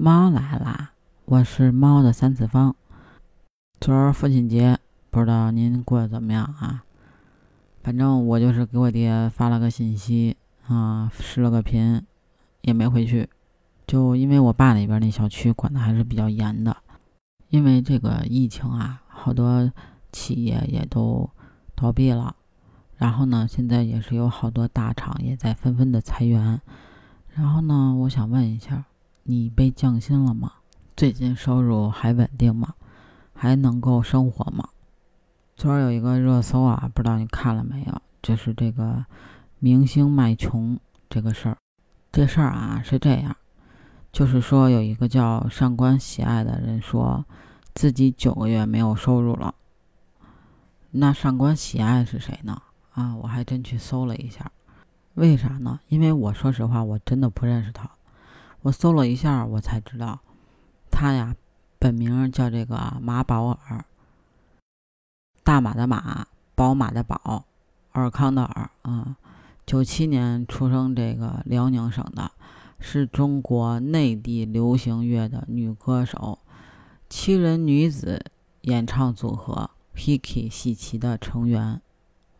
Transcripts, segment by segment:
猫来啦！我是猫的三次方。昨儿父亲节，不知道您过得怎么样啊？反正我就是给我爹发了个信息啊，视了个频，也没回去。就因为我爸那边那小区管的还是比较严的，因为这个疫情啊，好多企业也都倒闭了。然后呢，现在也是有好多大厂也在纷纷的裁员。然后呢，我想问一下，你被降薪了吗？最近收入还稳定吗？还能够生活吗？昨儿有一个热搜啊，不知道你看了没有？就是这个明星卖穷这个事儿。这事儿啊是这样，就是说有一个叫上官喜爱的人说，自己九个月没有收入了。那上官喜爱是谁呢？啊，我还真去搜了一下，为啥呢？因为我说实话，我真的不认识他。我搜了一下，我才知道，他呀，本名叫这个马保尔，大马的马，宝马的宝，尔康的尔啊。九七年出生，这个辽宁省的，是中国内地流行乐的女歌手，七人女子演唱组合 Hiki 喜奇的成员。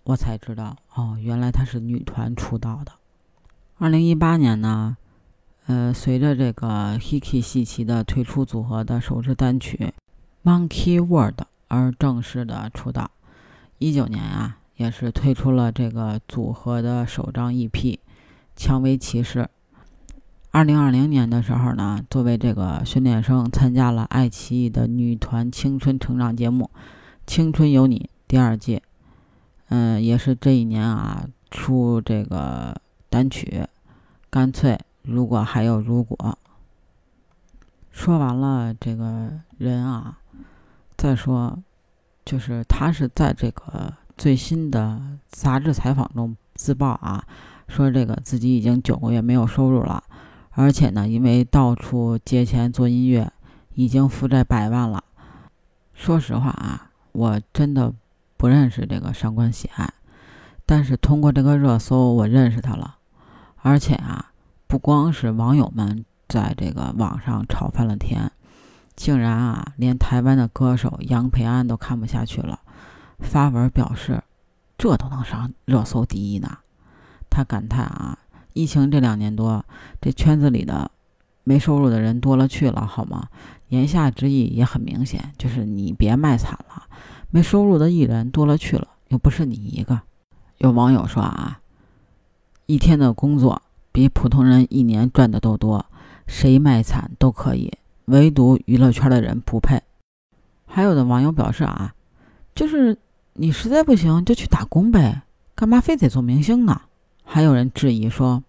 我才知道哦，原来她是女团出道的。二零一八年呢，呃，随着这个 Hiki 西奇的推出组合的首支单曲《Monkey World》而正式的出道。一九年啊，也是推出了这个组合的首张 EP《蔷薇骑士》。二零二零年的时候呢，作为这个训练生，参加了爱奇艺的女团青春成长节目《青春有你》第二届。嗯，也是这一年啊，出这个单曲，干脆如果还有如果。说完了这个人啊，再说，就是他是在这个最新的杂志采访中自曝啊，说这个自己已经九个月没有收入了，而且呢，因为到处借钱做音乐，已经负债百万了。说实话啊，我真的。不认识这个上官喜爱，但是通过这个热搜，我认识他了。而且啊，不光是网友们在这个网上吵翻了天，竟然啊，连台湾的歌手杨培安都看不下去了，发文表示：“这都能上热搜第一呢？”他感叹啊，疫情这两年多，这圈子里的没收入的人多了去了，好吗？言下之意也很明显，就是你别卖惨了。没收入的艺人多了去了，又不是你一个。有网友说啊，一天的工作比普通人一年赚的都多，谁卖惨都可以，唯独娱乐圈的人不配。还有的网友表示啊，就是你实在不行就去打工呗，干嘛非得做明星呢？还有人质疑说，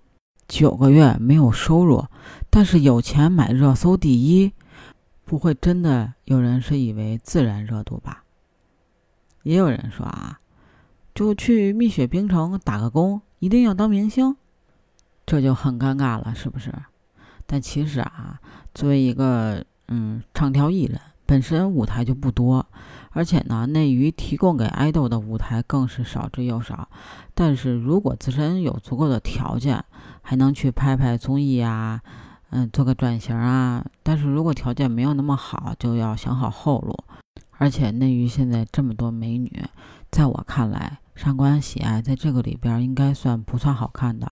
九个月没有收入，但是有钱买热搜第一，不会真的有人是以为自然热度吧？也有人说啊，就去蜜雪冰城打个工，一定要当明星，这就很尴尬了，是不是？但其实啊，作为一个嗯唱跳艺人，本身舞台就不多，而且呢，内娱提供给爱豆的舞台更是少之又少。但是如果自身有足够的条件，还能去拍拍综艺啊，嗯，做个转型啊。但是如果条件没有那么好，就要想好后路。而且内娱现在这么多美女，在我看来，上官喜爱在这个里边应该算不算好看的。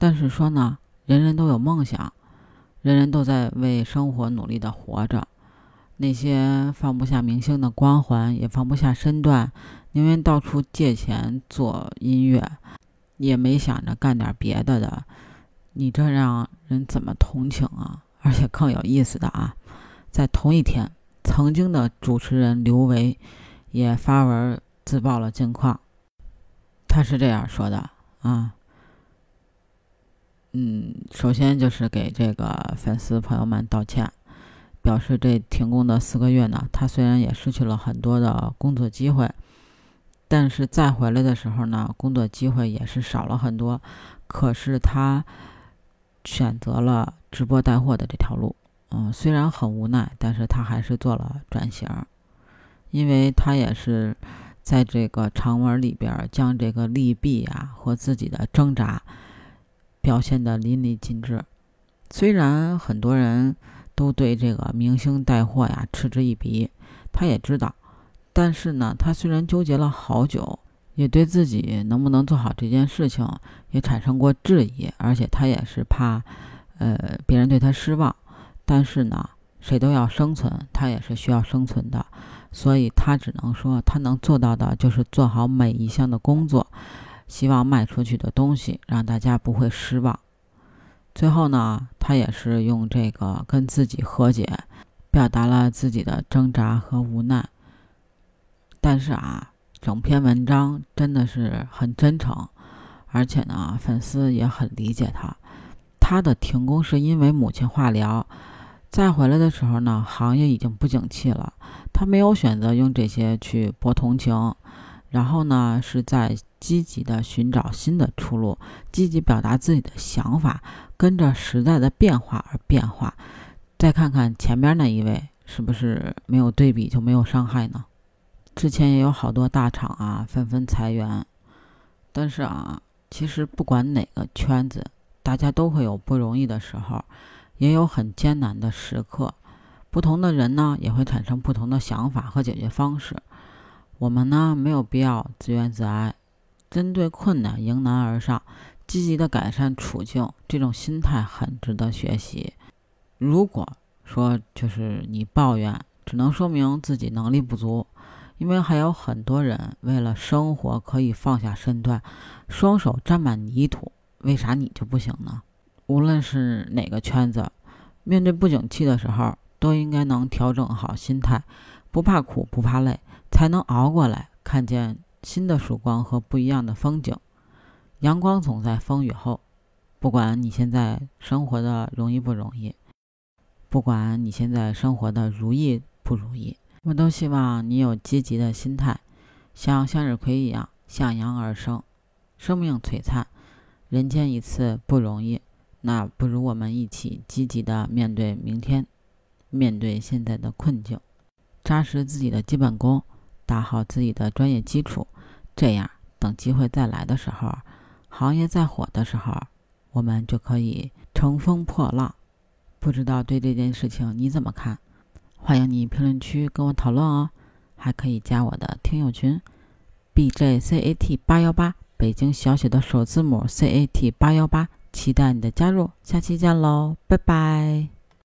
但是说呢，人人都有梦想，人人都在为生活努力的活着。那些放不下明星的光环，也放不下身段，宁愿到处借钱做音乐，也没想着干点别的的，你这让人怎么同情啊？而且更有意思的啊，在同一天。曾经的主持人刘维也发文自曝了近况，他是这样说的啊，嗯，首先就是给这个粉丝朋友们道歉，表示这停工的四个月呢，他虽然也失去了很多的工作机会，但是再回来的时候呢，工作机会也是少了很多，可是他选择了直播带货的这条路。嗯，虽然很无奈，但是他还是做了转型，因为他也是在这个长文里边将这个利弊啊和自己的挣扎表现得淋漓尽致。虽然很多人都对这个明星带货呀嗤之以鼻。他也知道，但是呢，他虽然纠结了好久，也对自己能不能做好这件事情也产生过质疑，而且他也是怕，呃，别人对他失望。但是呢，谁都要生存，他也是需要生存的，所以他只能说，他能做到的就是做好每一项的工作，希望卖出去的东西让大家不会失望。最后呢，他也是用这个跟自己和解。表达了自己的挣扎和无奈，但是啊，整篇文章真的是很真诚，而且呢，粉丝也很理解他。他的停工是因为母亲化疗，再回来的时候呢，行业已经不景气了。他没有选择用这些去博同情，然后呢，是在积极的寻找新的出路，积极表达自己的想法，跟着时代的变化而变化。再看看前边那一位，是不是没有对比就没有伤害呢？之前也有好多大厂啊纷纷裁员，但是啊，其实不管哪个圈子，大家都会有不容易的时候，也有很艰难的时刻。不同的人呢，也会产生不同的想法和解决方式。我们呢，没有必要自怨自艾，针对困难迎难而上，积极的改善处境，这种心态很值得学习。如果说就是你抱怨，只能说明自己能力不足，因为还有很多人为了生活可以放下身段，双手沾满泥土，为啥你就不行呢？无论是哪个圈子，面对不景气的时候，都应该能调整好心态，不怕苦不怕累，才能熬过来，看见新的曙光和不一样的风景。阳光总在风雨后，不管你现在生活的容易不容易。不管你现在生活的如意不如意，我都希望你有积极的心态，像向日葵一样向阳而生。生命璀璨，人间一次不容易，那不如我们一起积极的面对明天，面对现在的困境，扎实自己的基本功，打好自己的专业基础，这样等机会再来的时候，行业再火的时候，我们就可以乘风破浪。不知道对这件事情你怎么看？欢迎你评论区跟我讨论哦，还可以加我的听友群，B J C A T 八幺八，北京小写的首字母 C A T 八幺八，期待你的加入，下期见喽，拜拜。